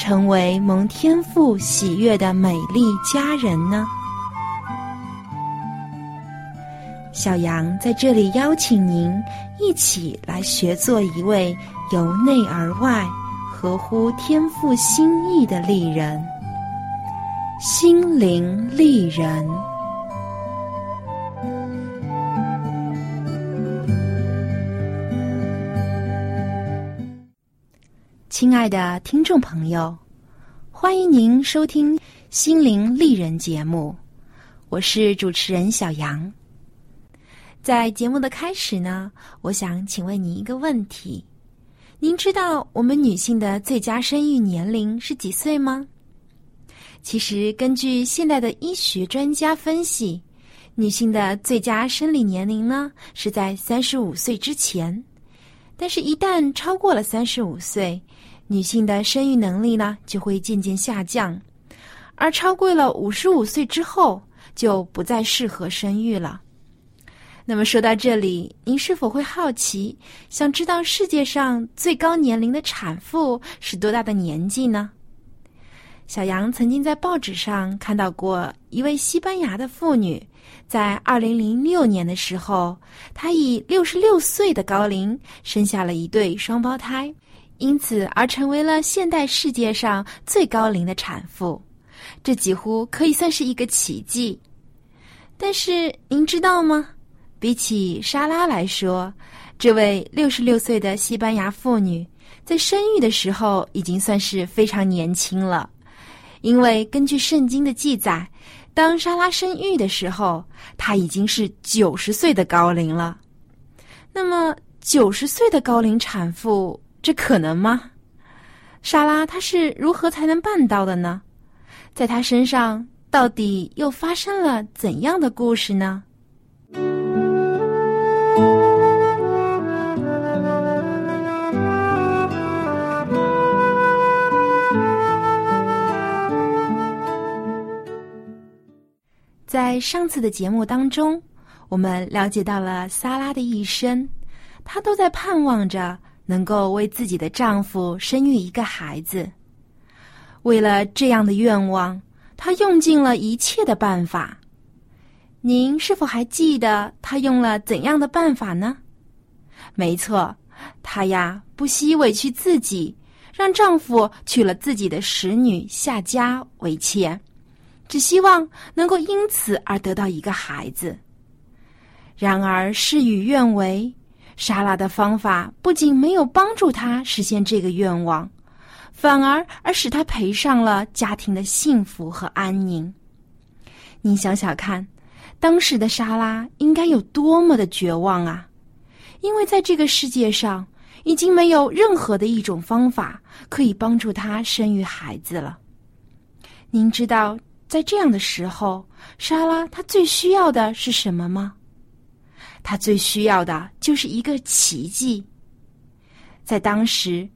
成为蒙天赋喜悦的美丽佳人呢？小羊在这里邀请您一起来学做一位由内而外、合乎天赋心意的丽人——心灵丽人。亲爱的听众朋友，欢迎您收听《心灵丽人》节目，我是主持人小杨。在节目的开始呢，我想请问您一个问题：您知道我们女性的最佳生育年龄是几岁吗？其实，根据现代的医学专家分析，女性的最佳生理年龄呢是在三十五岁之前，但是，一旦超过了三十五岁，女性的生育能力呢就会渐渐下降，而超过了五十五岁之后就不再适合生育了。那么说到这里，您是否会好奇，想知道世界上最高年龄的产妇是多大的年纪呢？小杨曾经在报纸上看到过一位西班牙的妇女，在二零零六年的时候，她以六十六岁的高龄生下了一对双胞胎。因此而成为了现代世界上最高龄的产妇，这几乎可以算是一个奇迹。但是您知道吗？比起莎拉来说，这位六十六岁的西班牙妇女在生育的时候已经算是非常年轻了，因为根据圣经的记载，当莎拉生育的时候，她已经是九十岁的高龄了。那么，九十岁的高龄产妇。这可能吗？莎拉她是如何才能办到的呢？在她身上到底又发生了怎样的故事呢？在上次的节目当中，我们了解到了萨拉的一生，她都在盼望着。能够为自己的丈夫生育一个孩子，为了这样的愿望，她用尽了一切的办法。您是否还记得她用了怎样的办法呢？没错，她呀不惜委屈自己，让丈夫娶了自己的使女夏家为妾，只希望能够因此而得到一个孩子。然而事与愿违。莎拉的方法不仅没有帮助他实现这个愿望，反而而使他赔上了家庭的幸福和安宁。你想想看，当时的莎拉应该有多么的绝望啊！因为在这个世界上，已经没有任何的一种方法可以帮助她生育孩子了。您知道，在这样的时候，莎拉她最需要的是什么吗？他最需要的就是一个奇迹。在当时，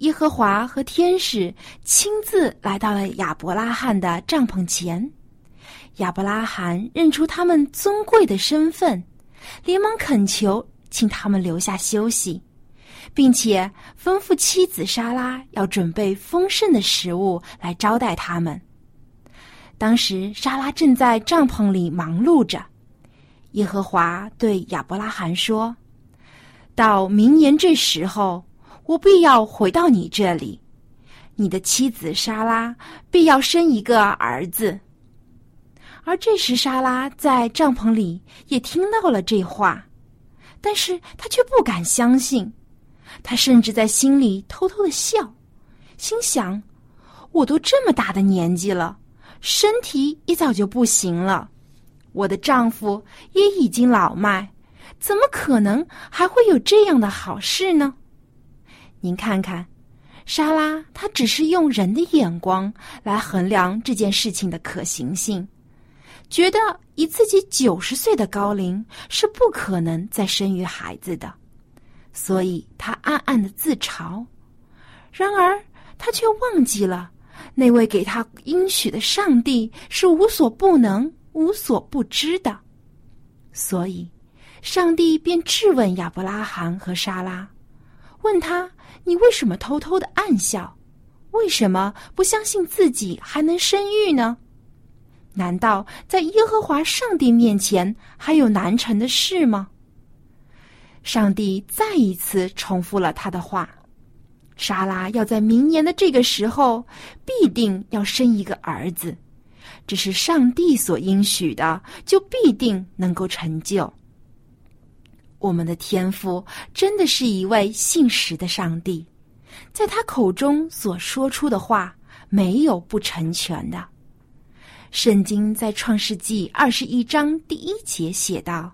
耶和华和天使亲自来到了亚伯拉罕的帐篷前，亚伯拉罕认出他们尊贵的身份，连忙恳求，请他们留下休息，并且吩咐妻子莎拉要准备丰盛的食物来招待他们。当时，莎拉正在帐篷里忙碌着。耶和华对亚伯拉罕说：“到明年这时候，我必要回到你这里，你的妻子莎拉必要生一个儿子。”而这时，莎拉在帐篷里也听到了这话，但是她却不敢相信。她甚至在心里偷偷的笑，心想：“我都这么大的年纪了，身体也早就不行了，我的丈夫也已经老迈，怎么可能还会有这样的好事呢？”您看看，莎拉她只是用人的眼光来衡量这件事情的可行性。觉得以自己九十岁的高龄是不可能再生育孩子的，所以她暗暗的自嘲。然而，她却忘记了那位给他应许的上帝是无所不能、无所不知的。所以，上帝便质问亚伯拉罕和莎拉，问他：“你为什么偷偷的暗笑？为什么不相信自己还能生育呢？”难道在耶和华上帝面前还有难成的事吗？上帝再一次重复了他的话：莎拉要在明年的这个时候必定要生一个儿子，这是上帝所应许的，就必定能够成就。我们的天父真的是一位信实的上帝，在他口中所说出的话没有不成全的。圣经在创世纪二十一章第一节写道：“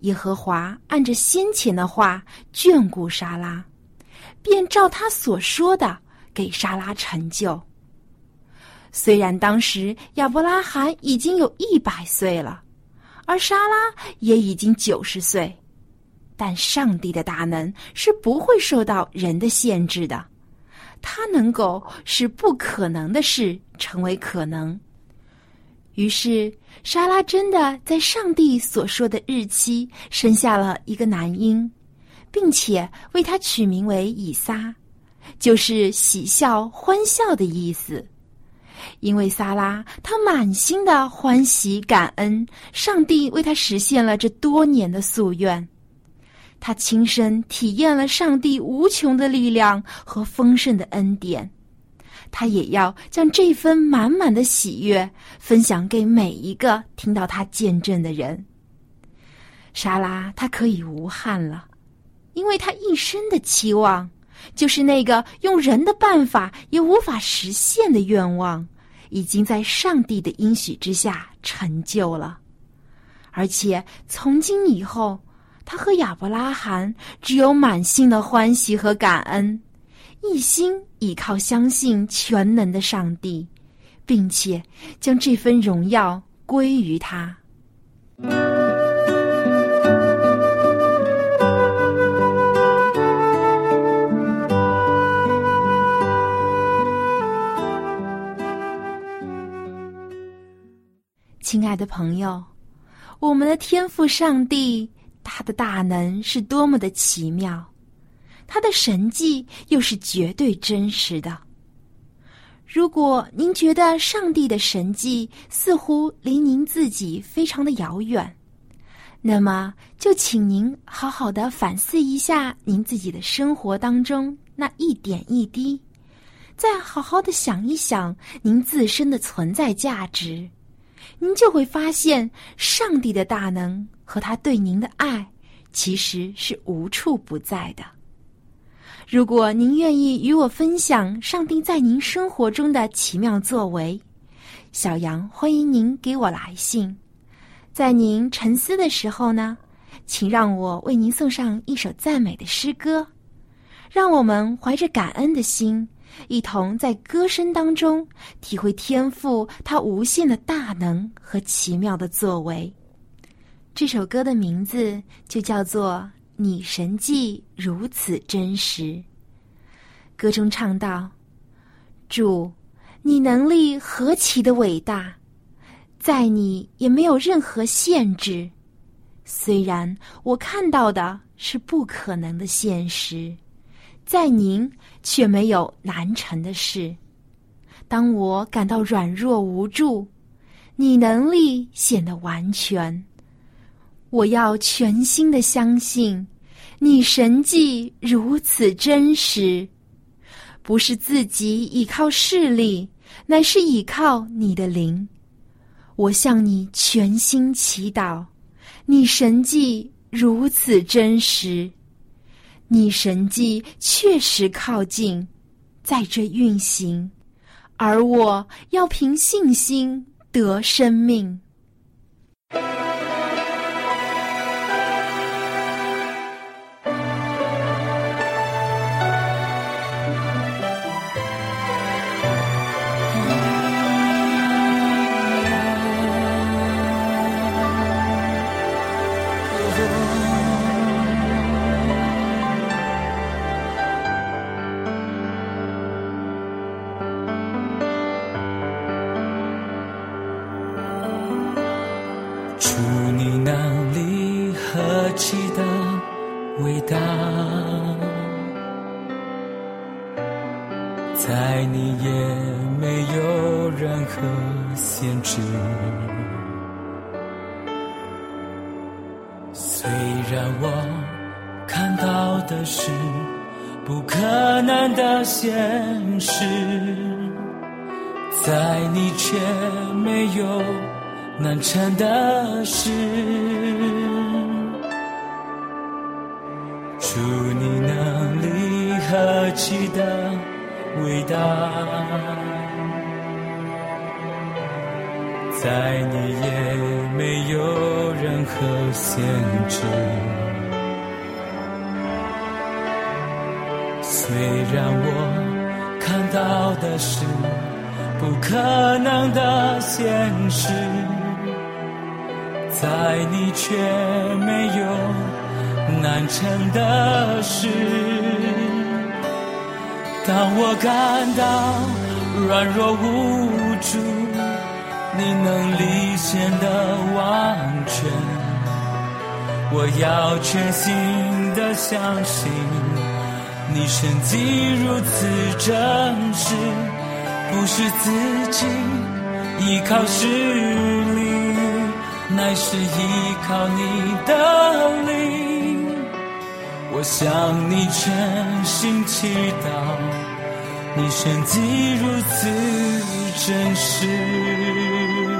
耶和华按着先前的话眷顾沙拉，便照他所说的给沙拉成就。虽然当时亚伯拉罕已经有一百岁了，而莎拉也已经九十岁，但上帝的大能是不会受到人的限制的，他能够使不可能的事成为可能。”于是，莎拉真的在上帝所说的日期生下了一个男婴，并且为他取名为以撒，就是喜笑、欢笑的意思。因为萨拉他满心的欢喜感恩，上帝为他实现了这多年的夙愿，他亲身体验了上帝无穷的力量和丰盛的恩典。他也要将这份满满的喜悦分享给每一个听到他见证的人。莎拉，她可以无憾了，因为她一生的期望就是那个用人的办法也无法实现的愿望，已经在上帝的应许之下成就了。而且从今以后，他和亚伯拉罕只有满心的欢喜和感恩。一心依靠、相信全能的上帝，并且将这份荣耀归于他。亲爱的朋友，我们的天赋上帝，他的大能是多么的奇妙！他的神迹又是绝对真实的。如果您觉得上帝的神迹似乎离您自己非常的遥远，那么就请您好好的反思一下您自己的生活当中那一点一滴，再好好的想一想您自身的存在价值，您就会发现上帝的大能和他对您的爱其实是无处不在的。如果您愿意与我分享上帝在您生活中的奇妙作为，小杨欢迎您给我来信。在您沉思的时候呢，请让我为您送上一首赞美的诗歌，让我们怀着感恩的心，一同在歌声当中体会天赋他无限的大能和奇妙的作为。这首歌的名字就叫做。你神迹如此真实，歌中唱道：“主，你能力何其的伟大，在你也没有任何限制。虽然我看到的是不可能的现实，在您却没有难成的事。当我感到软弱无助，你能力显得完全。”我要全心的相信，你神迹如此真实，不是自己依靠势力，乃是依靠你的灵。我向你全心祈祷，你神迹如此真实，你神迹确实靠近，在这运行，而我要凭信心得生命。你能力何其的伟大，在你也没有任何限制。虽然我看到的是不可能的现实，在你却没有。难成的事，祝你能力何其的伟大，在你也没有任何限制。虽然我看到的是不可能的现实。在你却没有难成的事。当我感到软弱无助，你能力显得完全。我要全心的相信，你神迹如此真实，不是自己依靠实力。乃是依靠你的灵，我向你全心祈祷，你神迹如此真实。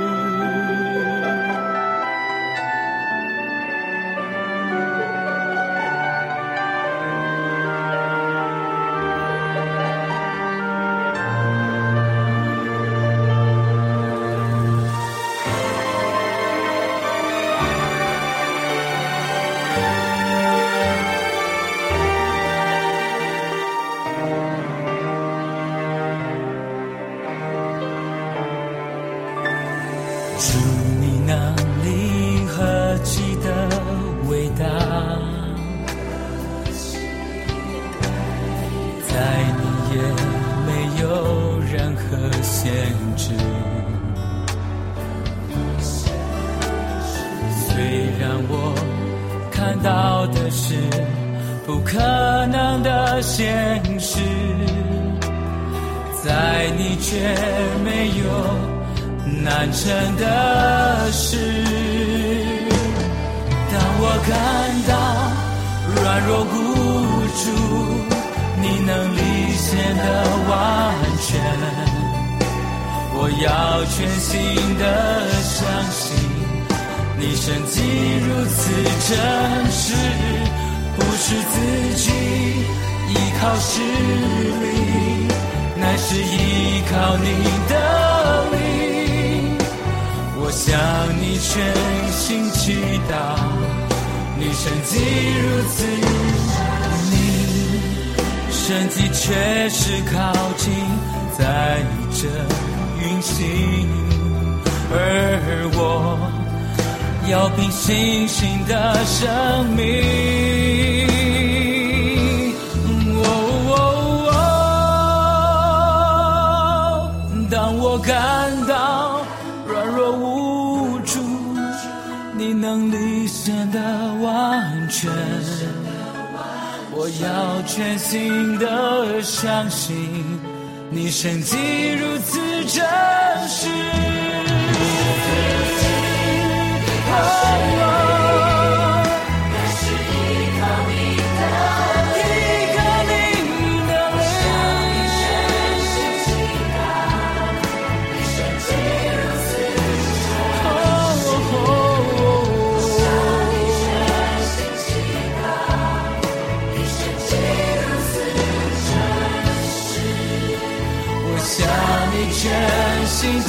的事，当我感到软弱无助，你能力显得完全。我要全心的相信，你神迹如此真实，不是自己依靠实力，乃是依靠你的灵。我向你全心祈祷，你身体如此，你身体确实靠近，在这运行，而我要凭信心的生命。能力显得完全。我要全心的相信，你神迹如此真实。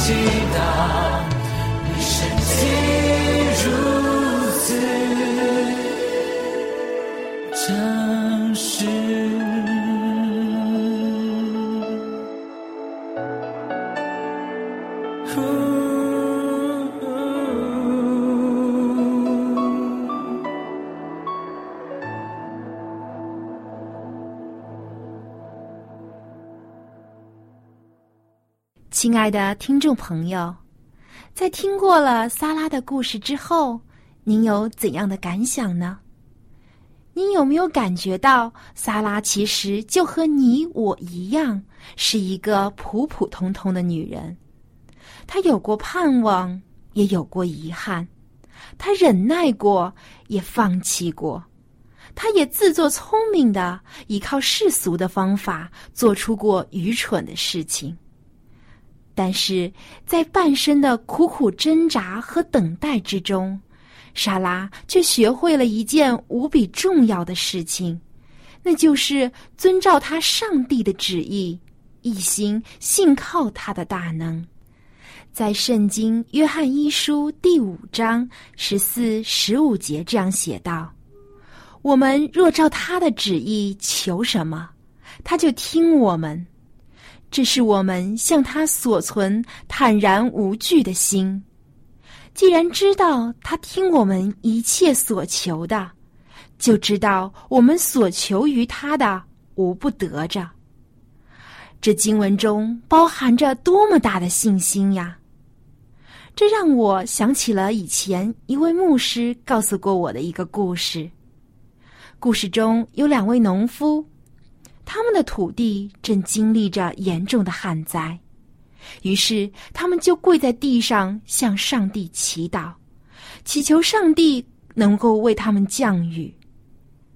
祈祷，你身体如此亲爱的听众朋友，在听过了萨拉的故事之后，您有怎样的感想呢？您有没有感觉到萨拉其实就和你我一样，是一个普普通通的女人？她有过盼望，也有过遗憾；她忍耐过，也放弃过；她也自作聪明的依靠世俗的方法，做出过愚蠢的事情。但是在半生的苦苦挣扎和等待之中，莎拉却学会了一件无比重要的事情，那就是遵照他上帝的旨意，一心信靠他的大能。在《圣经·约翰一书》第五章十四、十五节这样写道：“我们若照他的旨意求什么，他就听我们。”这是我们向他所存坦然无惧的心。既然知道他听我们一切所求的，就知道我们所求于他的无不得着。这经文中包含着多么大的信心呀！这让我想起了以前一位牧师告诉过我的一个故事。故事中有两位农夫。他们的土地正经历着严重的旱灾，于是他们就跪在地上向上帝祈祷，祈求上帝能够为他们降雨。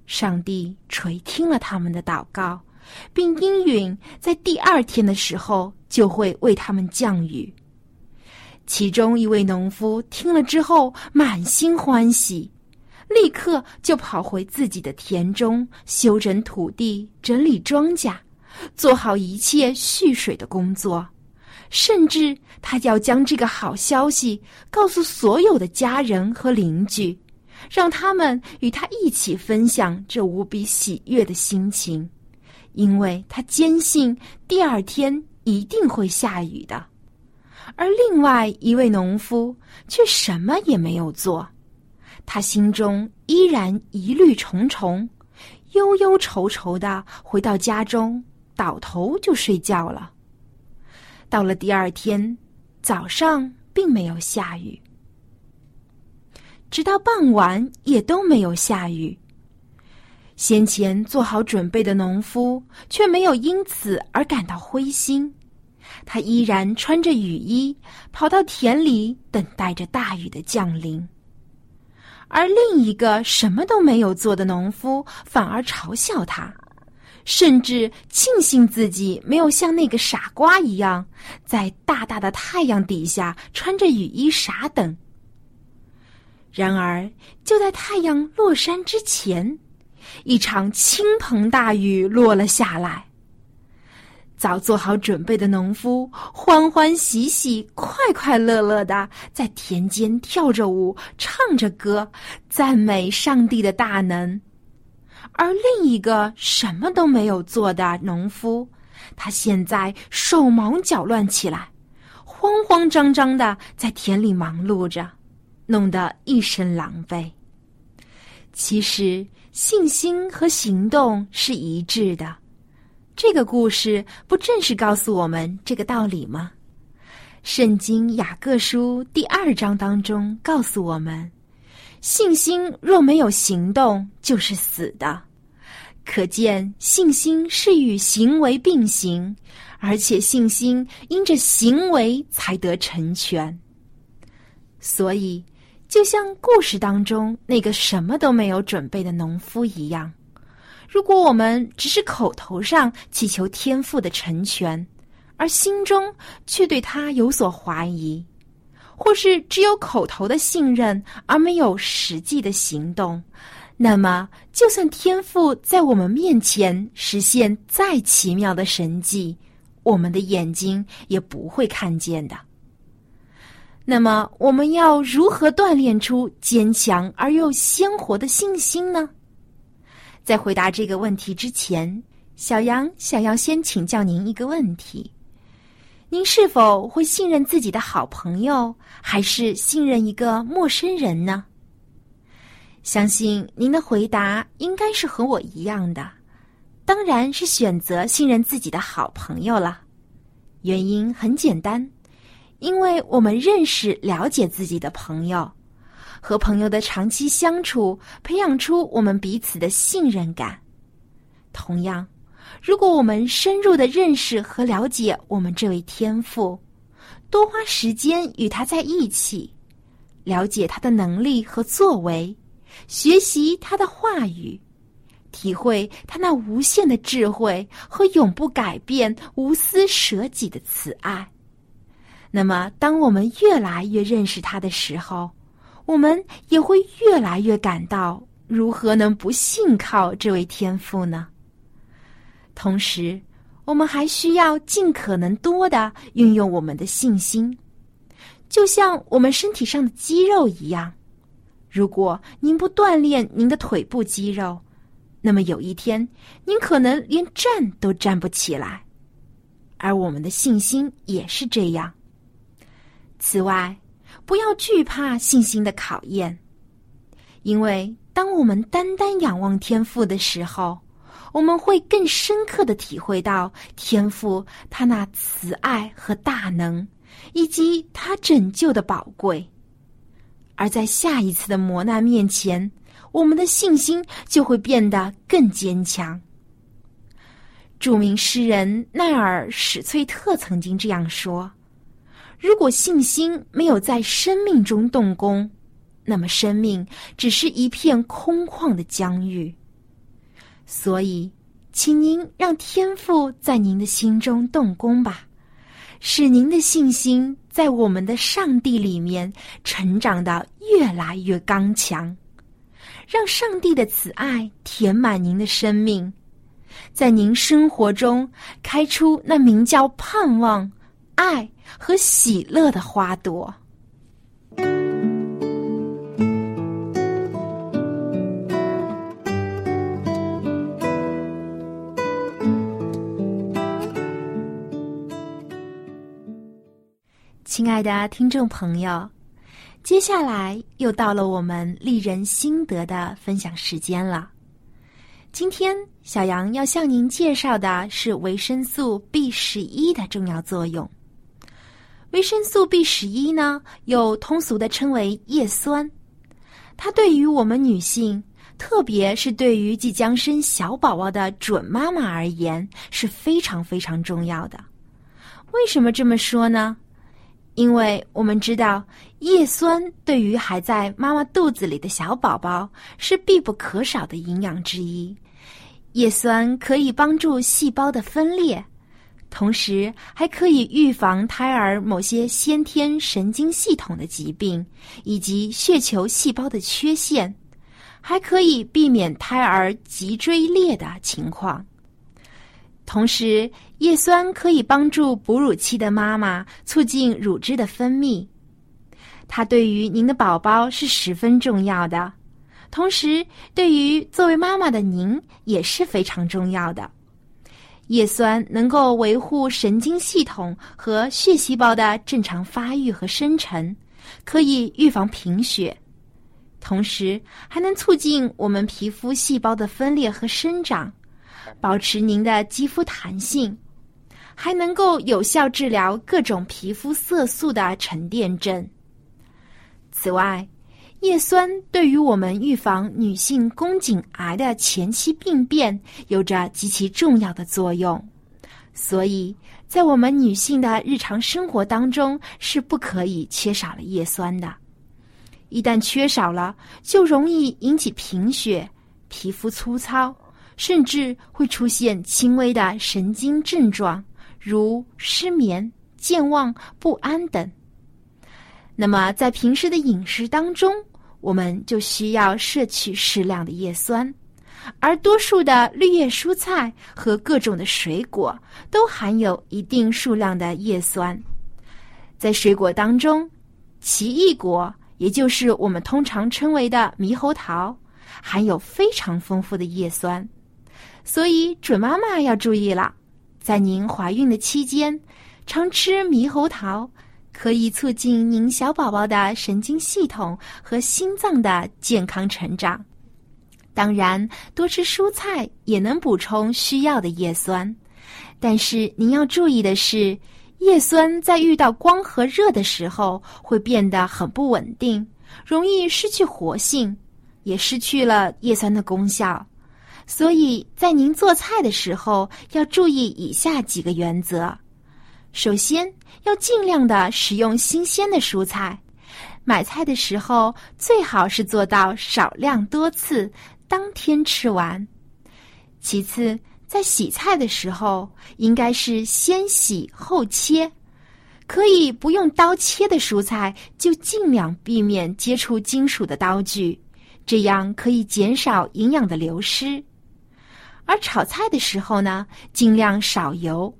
上帝垂听了他们的祷告，并应允在第二天的时候就会为他们降雨。其中一位农夫听了之后满心欢喜。立刻就跑回自己的田中，修整土地，整理庄稼，做好一切蓄水的工作。甚至他要将这个好消息告诉所有的家人和邻居，让他们与他一起分享这无比喜悦的心情，因为他坚信第二天一定会下雨的。而另外一位农夫却什么也没有做。他心中依然疑虑重重，忧忧愁愁的回到家中，倒头就睡觉了。到了第二天早上，并没有下雨，直到傍晚也都没有下雨。先前做好准备的农夫却没有因此而感到灰心，他依然穿着雨衣，跑到田里等待着大雨的降临。而另一个什么都没有做的农夫反而嘲笑他，甚至庆幸自己没有像那个傻瓜一样，在大大的太阳底下穿着雨衣傻等。然而，就在太阳落山之前，一场倾盆大雨落了下来。早做好准备的农夫欢欢喜喜、快快乐乐的在田间跳着舞、唱着歌，赞美上帝的大能。而另一个什么都没有做的农夫，他现在手忙脚乱起来，慌慌张张的在田里忙碌着，弄得一身狼狈。其实，信心和行动是一致的。这个故事不正是告诉我们这个道理吗？圣经雅各书第二章当中告诉我们，信心若没有行动，就是死的。可见信心是与行为并行，而且信心因着行为才得成全。所以，就像故事当中那个什么都没有准备的农夫一样。如果我们只是口头上祈求天赋的成全，而心中却对他有所怀疑，或是只有口头的信任而没有实际的行动，那么就算天赋在我们面前实现再奇妙的神迹，我们的眼睛也不会看见的。那么，我们要如何锻炼出坚强而又鲜活的信心呢？在回答这个问题之前，小杨想要先请教您一个问题：您是否会信任自己的好朋友，还是信任一个陌生人呢？相信您的回答应该是和我一样的，当然是选择信任自己的好朋友了。原因很简单。因为我们认识、了解自己的朋友，和朋友的长期相处，培养出我们彼此的信任感。同样，如果我们深入的认识和了解我们这位天赋，多花时间与他在一起，了解他的能力和作为，学习他的话语，体会他那无限的智慧和永不改变、无私舍己的慈爱。那么，当我们越来越认识他的时候，我们也会越来越感到如何能不信靠这位天父呢？同时，我们还需要尽可能多的运用我们的信心，就像我们身体上的肌肉一样。如果您不锻炼您的腿部肌肉，那么有一天您可能连站都站不起来。而我们的信心也是这样。此外，不要惧怕信心的考验，因为当我们单单仰望天赋的时候，我们会更深刻的体会到天赋他那慈爱和大能，以及他拯救的宝贵。而在下一次的磨难面前，我们的信心就会变得更坚强。著名诗人奈尔史翠特曾经这样说。如果信心没有在生命中动工，那么生命只是一片空旷的疆域。所以，请您让天赋在您的心中动工吧，使您的信心在我们的上帝里面成长的越来越刚强，让上帝的慈爱填满您的生命，在您生活中开出那名叫盼望。爱和喜乐的花朵，亲爱的听众朋友，接下来又到了我们丽人心得的分享时间了。今天，小杨要向您介绍的是维生素 B 十一的重要作用。维生素 B 十一呢，又通俗的称为叶酸，它对于我们女性，特别是对于即将生小宝宝的准妈妈而言，是非常非常重要的。为什么这么说呢？因为我们知道，叶酸对于还在妈妈肚子里的小宝宝是必不可少的营养之一。叶酸可以帮助细胞的分裂。同时还可以预防胎儿某些先天神经系统的疾病，以及血球细胞的缺陷，还可以避免胎儿脊椎裂的情况。同时，叶酸可以帮助哺乳期的妈妈促进乳汁的分泌，它对于您的宝宝是十分重要的，同时对于作为妈妈的您也是非常重要的。叶酸能够维护神经系统和血细胞的正常发育和生成，可以预防贫血，同时还能促进我们皮肤细胞的分裂和生长，保持您的肌肤弹性，还能够有效治疗各种皮肤色素的沉淀症。此外，叶酸对于我们预防女性宫颈癌的前期病变有着极其重要的作用，所以在我们女性的日常生活当中是不可以缺少了叶酸的。一旦缺少了，就容易引起贫血、皮肤粗糙，甚至会出现轻微的神经症状，如失眠、健忘、不安等。那么，在平时的饮食当中，我们就需要摄取适量的叶酸，而多数的绿叶蔬菜和各种的水果都含有一定数量的叶酸。在水果当中，奇异果，也就是我们通常称为的猕猴桃，含有非常丰富的叶酸。所以，准妈妈要注意了，在您怀孕的期间，常吃猕猴桃，可以促进您小宝宝的神经系统和心脏的健康成长。当然，多吃蔬菜也能补充需要的叶酸，但是您要注意的是，叶酸在遇到光和热的时候会变得很不稳定，容易失去活性，也失去了叶酸的功效。所以在您做菜的时候要注意以下几个原则：首先，要尽量的使用新鲜的蔬菜；买菜的时候最好是做到少量多次。当天吃完。其次，在洗菜的时候，应该是先洗后切。可以不用刀切的蔬菜，就尽量避免接触金属的刀具，这样可以减少营养的流失。而炒菜的时候呢，尽量少油，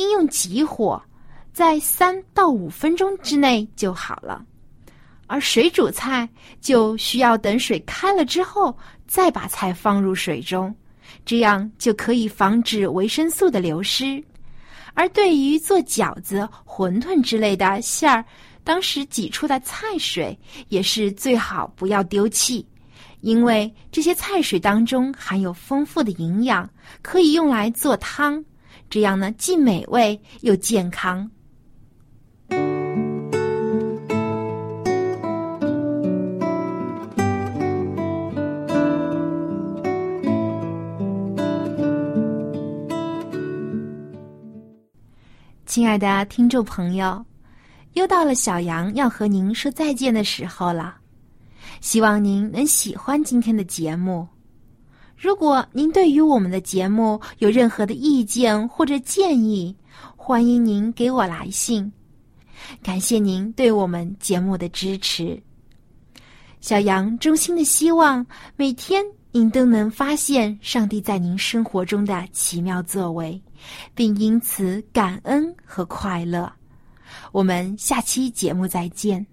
应用急火，在三到五分钟之内就好了。而水煮菜就需要等水开了之后。再把菜放入水中，这样就可以防止维生素的流失。而对于做饺子、馄饨之类的馅儿，当时挤出的菜水也是最好不要丢弃，因为这些菜水当中含有丰富的营养，可以用来做汤，这样呢既美味又健康。亲爱的听众朋友，又到了小杨要和您说再见的时候了。希望您能喜欢今天的节目。如果您对于我们的节目有任何的意见或者建议，欢迎您给我来信。感谢您对我们节目的支持。小杨衷心的希望每天您都能发现上帝在您生活中的奇妙作为。并因此感恩和快乐。我们下期节目再见。